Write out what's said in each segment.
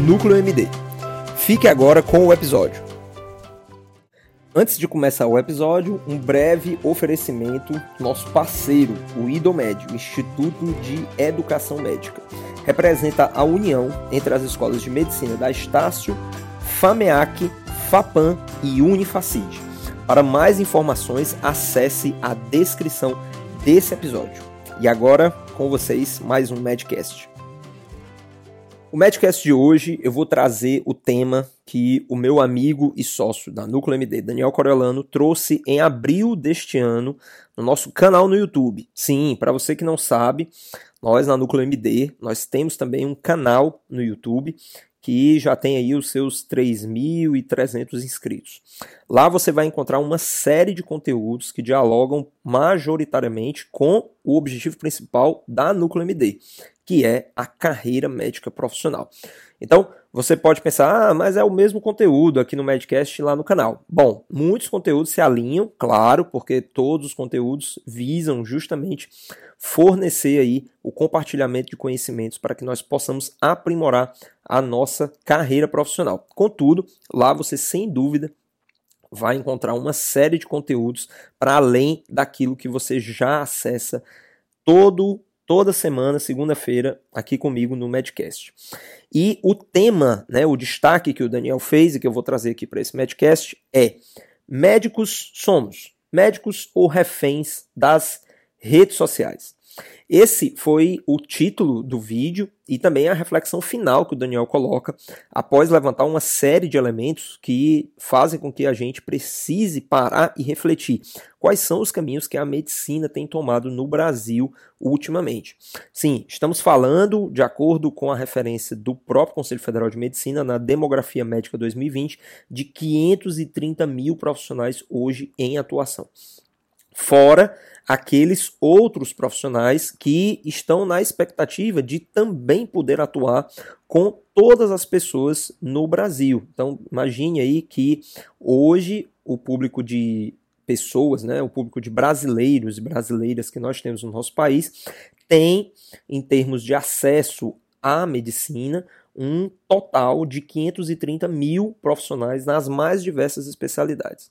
NúcleoMD. Fique agora com o episódio. Antes de começar o episódio, um breve oferecimento nosso parceiro, o IDOMED, o Instituto de Educação Médica. Representa a união entre as escolas de medicina da Estácio, FAMEAC, FAPAM e Unifacid. Para mais informações, acesse a descrição desse episódio. E agora, com vocês, mais um Medcast. O Medcast de hoje eu vou trazer o tema que o meu amigo e sócio da Núcleo MD, Daniel Coriolano, trouxe em abril deste ano no nosso canal no YouTube. Sim, para você que não sabe, nós na Núcleo MD, nós temos também um canal no YouTube que já tem aí os seus 3.300 inscritos. Lá você vai encontrar uma série de conteúdos que dialogam majoritariamente com o objetivo principal da Núcleo MD, que é a carreira médica profissional. Então, você pode pensar, ah, mas é o mesmo conteúdo aqui no Medcast lá no canal. Bom, muitos conteúdos se alinham, claro, porque todos os conteúdos visam justamente fornecer aí o compartilhamento de conhecimentos para que nós possamos aprimorar a nossa carreira profissional. Contudo, lá você sem dúvida vai encontrar uma série de conteúdos para além daquilo que você já acessa todo toda semana, segunda-feira, aqui comigo no Medcast. E o tema, né, o destaque que o Daniel fez e que eu vou trazer aqui para esse Medcast é: médicos somos, médicos ou reféns das redes sociais. Esse foi o título do vídeo e também a reflexão final que o Daniel coloca após levantar uma série de elementos que fazem com que a gente precise parar e refletir quais são os caminhos que a medicina tem tomado no Brasil ultimamente. Sim, estamos falando, de acordo com a referência do próprio Conselho Federal de Medicina, na Demografia Médica 2020, de 530 mil profissionais hoje em atuação. Fora aqueles outros profissionais que estão na expectativa de também poder atuar com todas as pessoas no Brasil. Então, imagine aí que hoje o público de pessoas, né, o público de brasileiros e brasileiras que nós temos no nosso país, tem, em termos de acesso à medicina, um total de 530 mil profissionais nas mais diversas especialidades.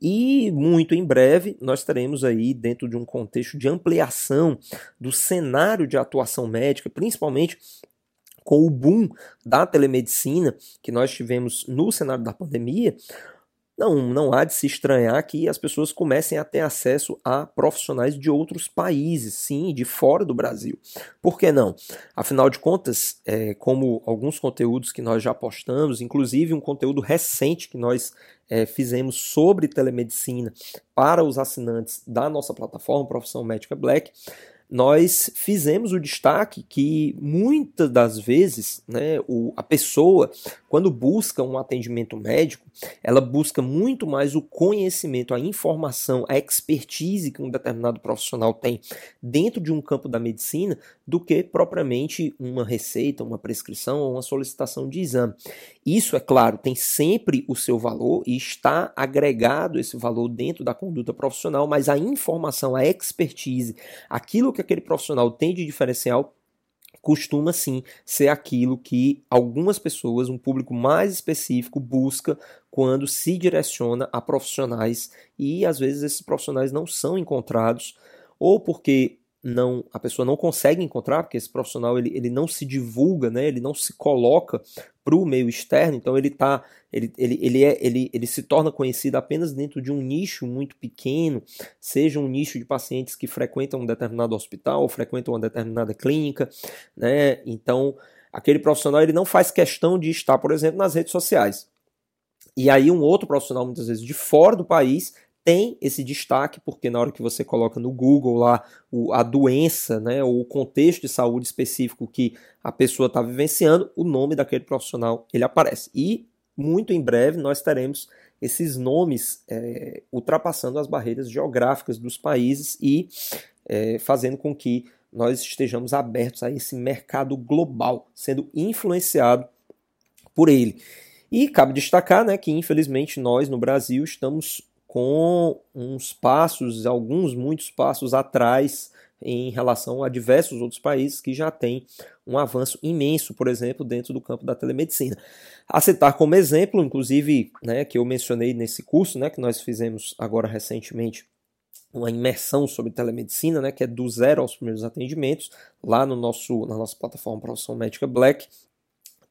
E muito em breve nós teremos aí, dentro de um contexto de ampliação do cenário de atuação médica, principalmente com o boom da telemedicina que nós tivemos no cenário da pandemia, não, não há de se estranhar que as pessoas comecem a ter acesso a profissionais de outros países, sim, de fora do Brasil. Por que não? Afinal de contas, é, como alguns conteúdos que nós já postamos, inclusive um conteúdo recente que nós é, fizemos sobre telemedicina para os assinantes da nossa plataforma Profissão Médica Black, nós fizemos o destaque que muitas das vezes né, o, a pessoa, quando busca um atendimento médico, ela busca muito mais o conhecimento, a informação, a expertise que um determinado profissional tem dentro de um campo da medicina do que propriamente uma receita, uma prescrição ou uma solicitação de exame. Isso, é claro, tem sempre o seu valor e está agregado esse valor dentro da conduta profissional, mas a informação, a expertise, aquilo que que aquele profissional tem de diferencial costuma sim ser aquilo que algumas pessoas, um público mais específico, busca quando se direciona a profissionais. E às vezes esses profissionais não são encontrados ou porque não a pessoa não consegue encontrar, porque esse profissional ele, ele não se divulga, né? ele não se coloca para o meio externo, então ele tá, ele, ele, ele, é, ele, ele se torna conhecido apenas dentro de um nicho muito pequeno, seja um nicho de pacientes que frequentam um determinado hospital, ou frequentam uma determinada clínica, né? Então, aquele profissional ele não faz questão de estar, por exemplo, nas redes sociais. E aí um outro profissional, muitas vezes de fora do país, tem esse destaque, porque na hora que você coloca no Google lá o, a doença, né, ou o contexto de saúde específico que a pessoa está vivenciando, o nome daquele profissional ele aparece. E muito em breve nós teremos esses nomes é, ultrapassando as barreiras geográficas dos países e é, fazendo com que nós estejamos abertos a esse mercado global, sendo influenciado por ele. E cabe destacar né, que, infelizmente, nós no Brasil estamos com uns passos, alguns muitos passos atrás em relação a diversos outros países que já têm um avanço imenso, por exemplo, dentro do campo da telemedicina. A citar como exemplo, inclusive, né, que eu mencionei nesse curso, né, que nós fizemos agora recentemente, uma imersão sobre telemedicina, né, que é do zero aos primeiros atendimentos, lá no nosso, na nossa plataforma Profissão Médica Black.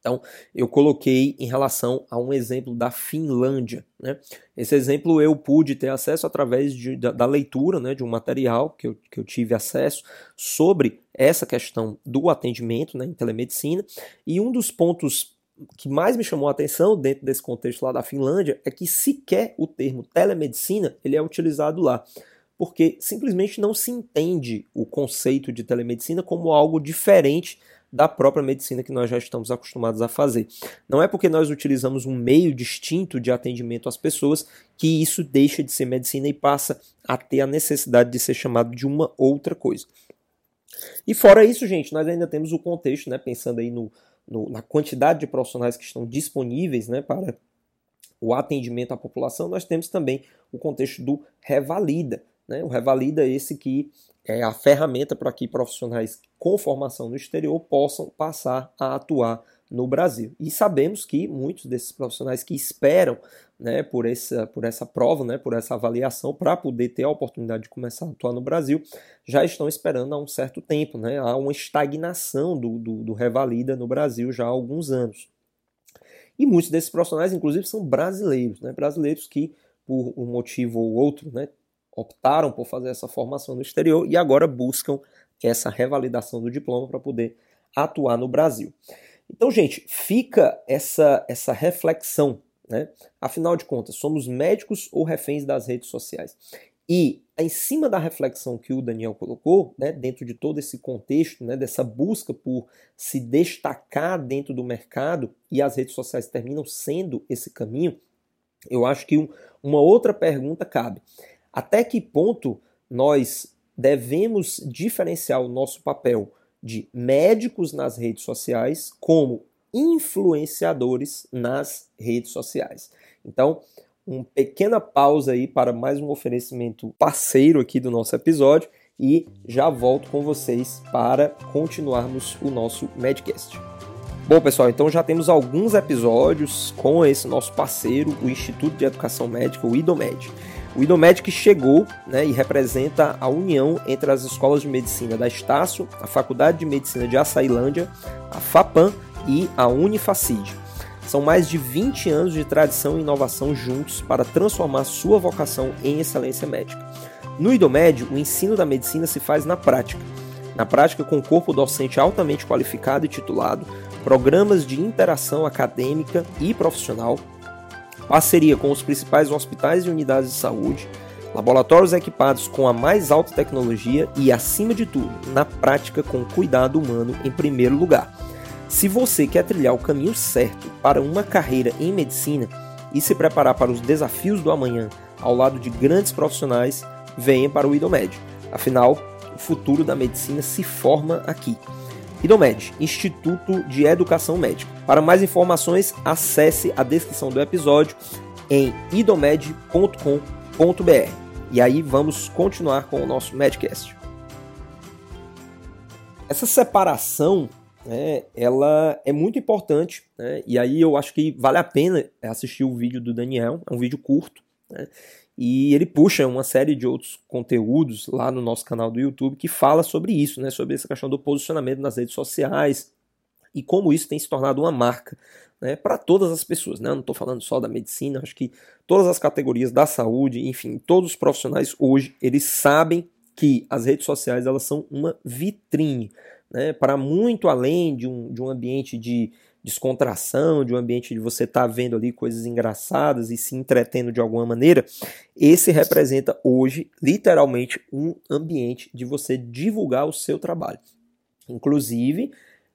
Então, eu coloquei em relação a um exemplo da Finlândia. Né? Esse exemplo eu pude ter acesso através de, da, da, leitura né, de um material que eu, que eu tive acesso sobre essa questão do atendimento né, em telemedicina. E um dos pontos que mais me chamou a atenção dentro desse contexto lá da Finlândia é que sequer o termo telemedicina ele é utilizado lá porque simplesmente não se entende o conceito de telemedicina como algo diferente da própria medicina que nós já estamos acostumados a fazer. Não é porque nós utilizamos um meio distinto de atendimento às pessoas que isso deixa de ser medicina e passa a ter a necessidade de ser chamado de uma outra coisa. E fora isso, gente, nós ainda temos o contexto, né, pensando aí no, no, na quantidade de profissionais que estão disponíveis né, para o atendimento à população, nós temos também o contexto do revalida. Né? O Revalida é esse que é a ferramenta para que profissionais com formação no exterior possam passar a atuar no Brasil. E sabemos que muitos desses profissionais que esperam né, por, essa, por essa prova, né, por essa avaliação, para poder ter a oportunidade de começar a atuar no Brasil, já estão esperando há um certo tempo. Né, há uma estagnação do, do, do Revalida no Brasil já há alguns anos. E muitos desses profissionais, inclusive, são brasileiros, né, brasileiros que, por um motivo ou outro, né, optaram por fazer essa formação no exterior e agora buscam essa revalidação do diploma para poder atuar no Brasil. Então, gente, fica essa, essa reflexão. Né? Afinal de contas, somos médicos ou reféns das redes sociais? E em cima da reflexão que o Daniel colocou, né, dentro de todo esse contexto, né, dessa busca por se destacar dentro do mercado, e as redes sociais terminam sendo esse caminho, eu acho que um, uma outra pergunta cabe. Até que ponto nós devemos diferenciar o nosso papel de médicos nas redes sociais como influenciadores nas redes sociais? Então, uma pequena pausa aí para mais um oferecimento parceiro aqui do nosso episódio e já volto com vocês para continuarmos o nosso Medcast. Bom, pessoal, então já temos alguns episódios com esse nosso parceiro, o Instituto de Educação Médica, o IDOMED. O IDOMED que chegou né, e representa a união entre as escolas de medicina da Estácio, a Faculdade de Medicina de Açailândia, a FAPAM e a Unifacid. São mais de 20 anos de tradição e inovação juntos para transformar sua vocação em excelência médica. No IDOMED, o ensino da medicina se faz na prática. Na prática, com corpo docente altamente qualificado e titulado, programas de interação acadêmica e profissional, parceria com os principais hospitais e unidades de saúde, laboratórios equipados com a mais alta tecnologia e, acima de tudo, na prática com cuidado humano em primeiro lugar. Se você quer trilhar o caminho certo para uma carreira em medicina e se preparar para os desafios do amanhã ao lado de grandes profissionais, venha para o IDOMED. Afinal, o futuro da medicina se forma aqui. IDOMED, Instituto de Educação Médica. Para mais informações, acesse a descrição do episódio em idomed.com.br. E aí vamos continuar com o nosso Medcast. Essa separação, né, ela é muito importante, né, e aí eu acho que vale a pena assistir o vídeo do Daniel, é um vídeo curto, né, e ele puxa uma série de outros conteúdos lá no nosso canal do YouTube que fala sobre isso, né, sobre essa questão do posicionamento nas redes sociais e como isso tem se tornado uma marca né, para todas as pessoas. Né? Eu não estou falando só da medicina, acho que todas as categorias da saúde, enfim, todos os profissionais hoje, eles sabem que as redes sociais elas são uma vitrine né, para muito além de um, de um ambiente de descontração, de um ambiente de você estar tá vendo ali coisas engraçadas e se entretendo de alguma maneira, esse representa hoje literalmente um ambiente de você divulgar o seu trabalho. Inclusive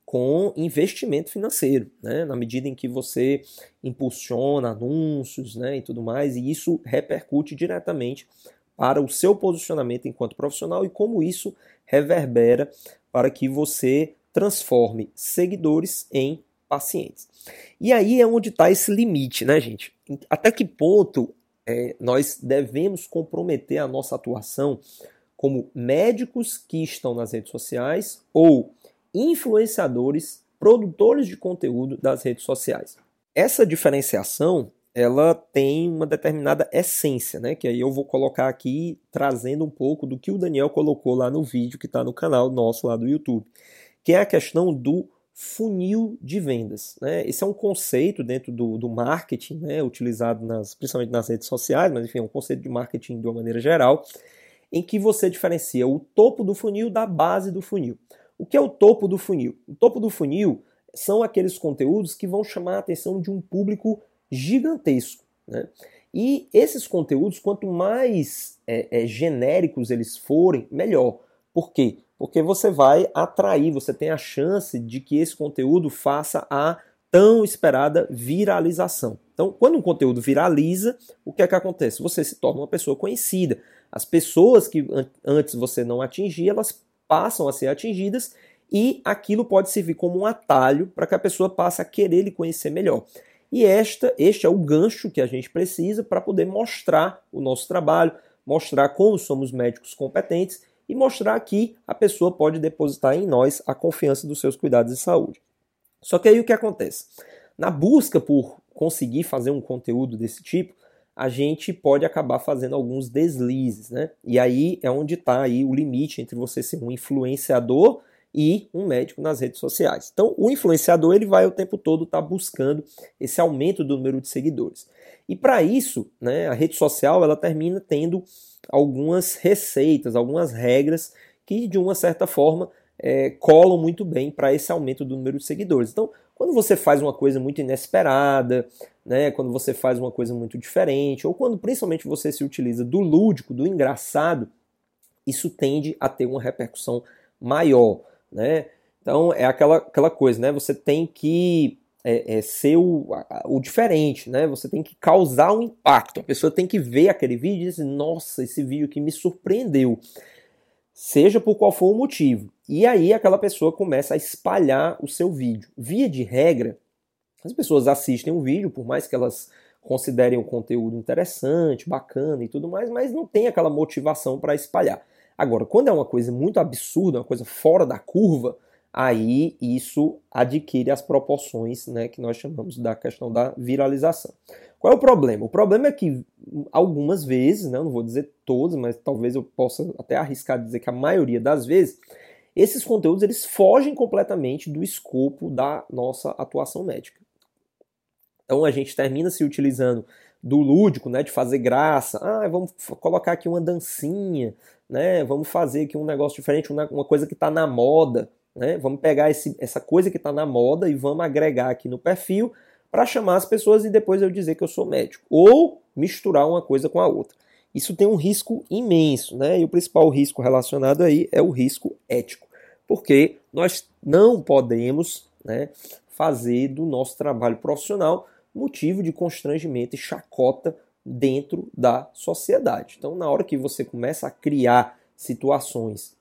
com investimento financeiro, né? na medida em que você impulsiona anúncios né, e tudo mais, e isso repercute diretamente para o seu posicionamento enquanto profissional e como isso reverbera para que você transforme seguidores em pacientes. E aí é onde está esse limite, né, gente? Até que ponto é, nós devemos comprometer a nossa atuação como médicos que estão nas redes sociais ou influenciadores, produtores de conteúdo das redes sociais. Essa diferenciação ela tem uma determinada essência, né? Que aí eu vou colocar aqui trazendo um pouco do que o Daniel colocou lá no vídeo que está no canal nosso lá do YouTube, que é a questão do funil de vendas. Né? Esse é um conceito dentro do, do marketing, né? utilizado nas, principalmente nas redes sociais, mas enfim, é um conceito de marketing de uma maneira geral, em que você diferencia o topo do funil da base do funil. O que é o topo do funil? O topo do funil são aqueles conteúdos que vão chamar a atenção de um público gigantesco. Né? E esses conteúdos, quanto mais é, é, genéricos eles forem, melhor. Por quê? Porque você vai atrair, você tem a chance de que esse conteúdo faça a tão esperada viralização. Então, quando um conteúdo viraliza, o que é que acontece? Você se torna uma pessoa conhecida. As pessoas que antes você não atingia, elas passam a ser atingidas e aquilo pode servir como um atalho para que a pessoa passe a querer lhe conhecer melhor. E esta, este é o gancho que a gente precisa para poder mostrar o nosso trabalho, mostrar como somos médicos competentes e mostrar que a pessoa pode depositar em nós a confiança dos seus cuidados de saúde. Só que aí o que acontece? Na busca por conseguir fazer um conteúdo desse tipo, a gente pode acabar fazendo alguns deslizes, né? E aí é onde está aí o limite entre você ser um influenciador e um médico nas redes sociais. Então, o influenciador ele vai o tempo todo estar tá buscando esse aumento do número de seguidores. E para isso, né, a rede social ela termina tendo algumas receitas, algumas regras que de uma certa forma é, colam muito bem para esse aumento do número de seguidores. Então, quando você faz uma coisa muito inesperada, né, quando você faz uma coisa muito diferente, ou quando principalmente você se utiliza do lúdico, do engraçado, isso tende a ter uma repercussão maior né? Então é aquela, aquela coisa, né? Você tem que é, é, ser o, o diferente, né? Você tem que causar um impacto. A pessoa tem que ver aquele vídeo e dizer, nossa, esse vídeo que me surpreendeu. Seja por qual for o motivo. E aí aquela pessoa começa a espalhar o seu vídeo. Via de regra, as pessoas assistem o vídeo, por mais que elas considerem o conteúdo interessante, bacana e tudo mais, mas não tem aquela motivação para espalhar. Agora, quando é uma coisa muito absurda, uma coisa fora da curva, aí isso adquire as proporções né, que nós chamamos da questão da viralização. Qual é o problema? O problema é que algumas vezes, né, não vou dizer todas, mas talvez eu possa até arriscar dizer que a maioria das vezes, esses conteúdos eles fogem completamente do escopo da nossa atuação médica. Então a gente termina se utilizando do lúdico, né, de fazer graça. Ah, vamos colocar aqui uma dancinha, né? Vamos fazer aqui um negócio diferente, uma, coisa que está na moda, né? Vamos pegar esse, essa coisa que está na moda e vamos agregar aqui no perfil para chamar as pessoas e depois eu dizer que eu sou médico. Ou misturar uma coisa com a outra. Isso tem um risco imenso, né? E o principal risco relacionado aí é o risco ético, porque nós não podemos, né, fazer do nosso trabalho profissional motivo de constrangimento e chacota dentro da sociedade. Então, na hora que você começa a criar situações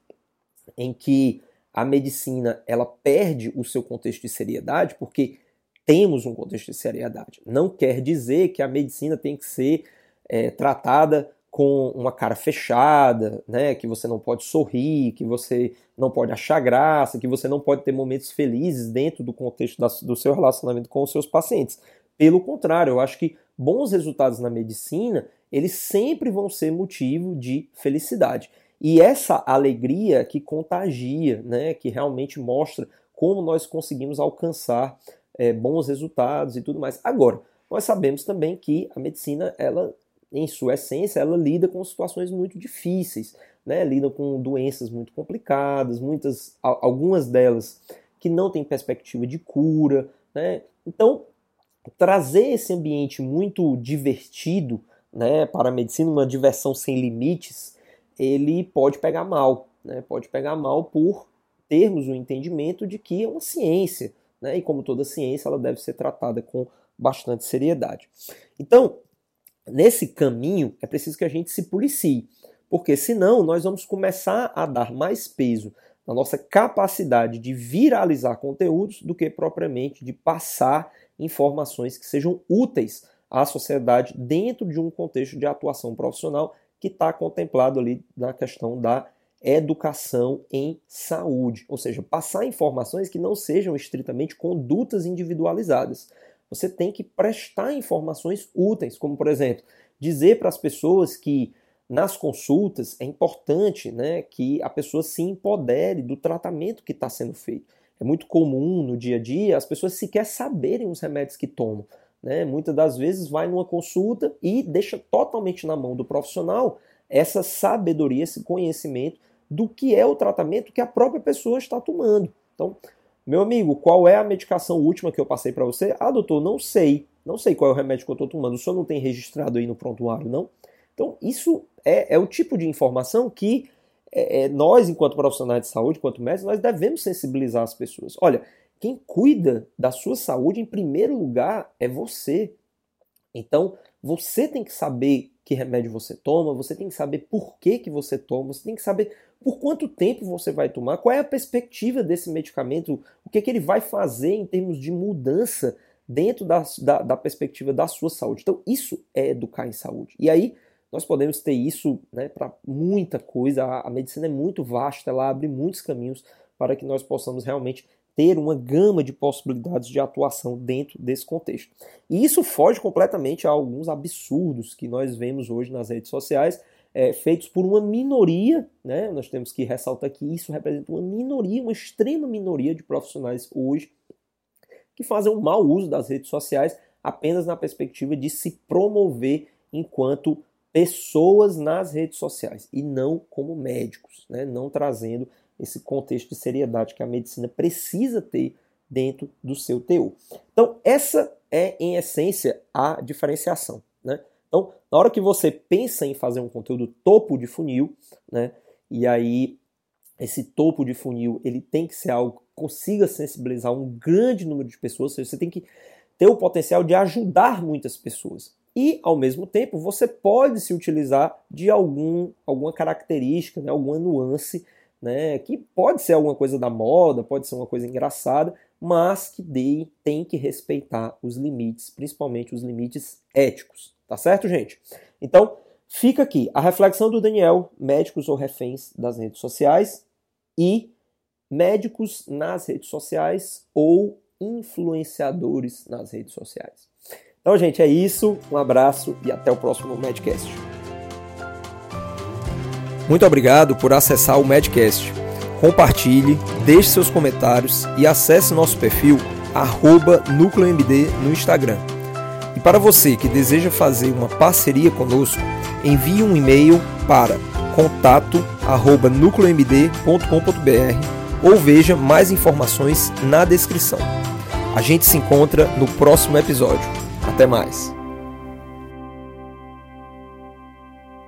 em que a medicina ela perde o seu contexto de seriedade, porque temos um contexto de seriedade. Não quer dizer que a medicina tem que ser é, tratada com uma cara fechada, né, que você não pode sorrir, que você não pode achar graça, que você não pode ter momentos felizes dentro do contexto da, do seu relacionamento com os seus pacientes. Pelo contrário, eu acho que bons resultados na medicina, eles sempre vão ser motivo de felicidade. E essa alegria que contagia, né, que realmente mostra como nós conseguimos alcançar é, bons resultados e tudo mais. Agora, nós sabemos também que a medicina, ela, em sua essência, ela lida com situações muito difíceis. né, lidam com doenças muito complicadas, muitas, algumas delas que não têm perspectiva de cura. Né? Então, trazer esse ambiente muito divertido né, para a medicina, uma diversão sem limites, ele pode pegar mal. Né? Pode pegar mal por termos o entendimento de que é uma ciência. Né? E como toda ciência, ela deve ser tratada com bastante seriedade. Então, nesse caminho, é preciso que a gente se policie, porque senão nós vamos começar a dar mais peso na nossa capacidade de viralizar conteúdos do que propriamente de passar informações que sejam úteis à sociedade dentro de um contexto de atuação profissional que está contemplado ali na questão da educação em saúde, ou seja, passar informações que não sejam estritamente condutas individualizadas. Você tem que prestar informações úteis, como por exemplo, dizer para as pessoas que nas consultas é importante né, que a pessoa se empodere do tratamento que está sendo feito. É muito comum no dia a dia as pessoas sequer saberem os remédios que tomam. Né? Muitas das vezes vai numa consulta e deixa totalmente na mão do profissional essa sabedoria, esse conhecimento do que é o tratamento que a própria pessoa está tomando. Então, meu amigo, qual é a medicação última que eu passei para você? Ah, doutor, não sei. Não sei qual é o remédio que eu estou tomando. O senhor não tem registrado aí no prontuário, não? Então, isso é, é o tipo de informação que é, é, nós, enquanto profissionais de saúde, enquanto médicos, nós devemos sensibilizar as pessoas. Olha, quem cuida da sua saúde, em primeiro lugar, é você. Então, você tem que saber que remédio você toma, você tem que saber por que, que você toma, você tem que saber por quanto tempo você vai tomar, qual é a perspectiva desse medicamento, o que, que ele vai fazer em termos de mudança dentro da, da, da, perspectiva da sua saúde. Então, isso é educar em saúde. E aí, nós podemos ter isso né, para muita coisa. A, a medicina é muito vasta, ela abre muitos caminhos para que nós possamos realmente ter uma gama de possibilidades de atuação dentro desse contexto. E isso foge completamente a alguns absurdos que nós vemos hoje nas redes sociais, é, feitos por uma minoria, né? Nós temos que ressaltar que isso representa uma minoria, uma extrema minoria de profissionais hoje que fazem um mau uso das redes sociais apenas na perspectiva de se promover enquanto pessoas nas redes sociais e não como médicos, né? não trazendo esse contexto de seriedade que a medicina precisa ter dentro do seu teor. Então, essa é, em essência, a diferenciação. Né? Então, na hora que você pensa em fazer um conteúdo topo de funil, né, e aí esse topo de funil ele tem que ser algo que consiga sensibilizar um grande número de pessoas, ou seja, você tem que ter o potencial de ajudar muitas pessoas. E, ao mesmo tempo, você pode se utilizar de algum, alguma característica, né, alguma nuance, né, que pode ser alguma coisa da moda, pode ser uma coisa engraçada, mas que dê, tem que respeitar os limites, principalmente os limites éticos. Tá certo, gente? Então, fica aqui a reflexão do Daniel, médicos ou reféns das redes sociais e médicos nas redes sociais ou influenciadores nas redes sociais. Então, gente, é isso. Um abraço e até o próximo Medcast. Muito obrigado por acessar o Medcast. Compartilhe, deixe seus comentários e acesse nosso perfil NúcleoMD no Instagram. E para você que deseja fazer uma parceria conosco, envie um e-mail para contato@nucleomd.com.br ou veja mais informações na descrição. A gente se encontra no próximo episódio. Até mais.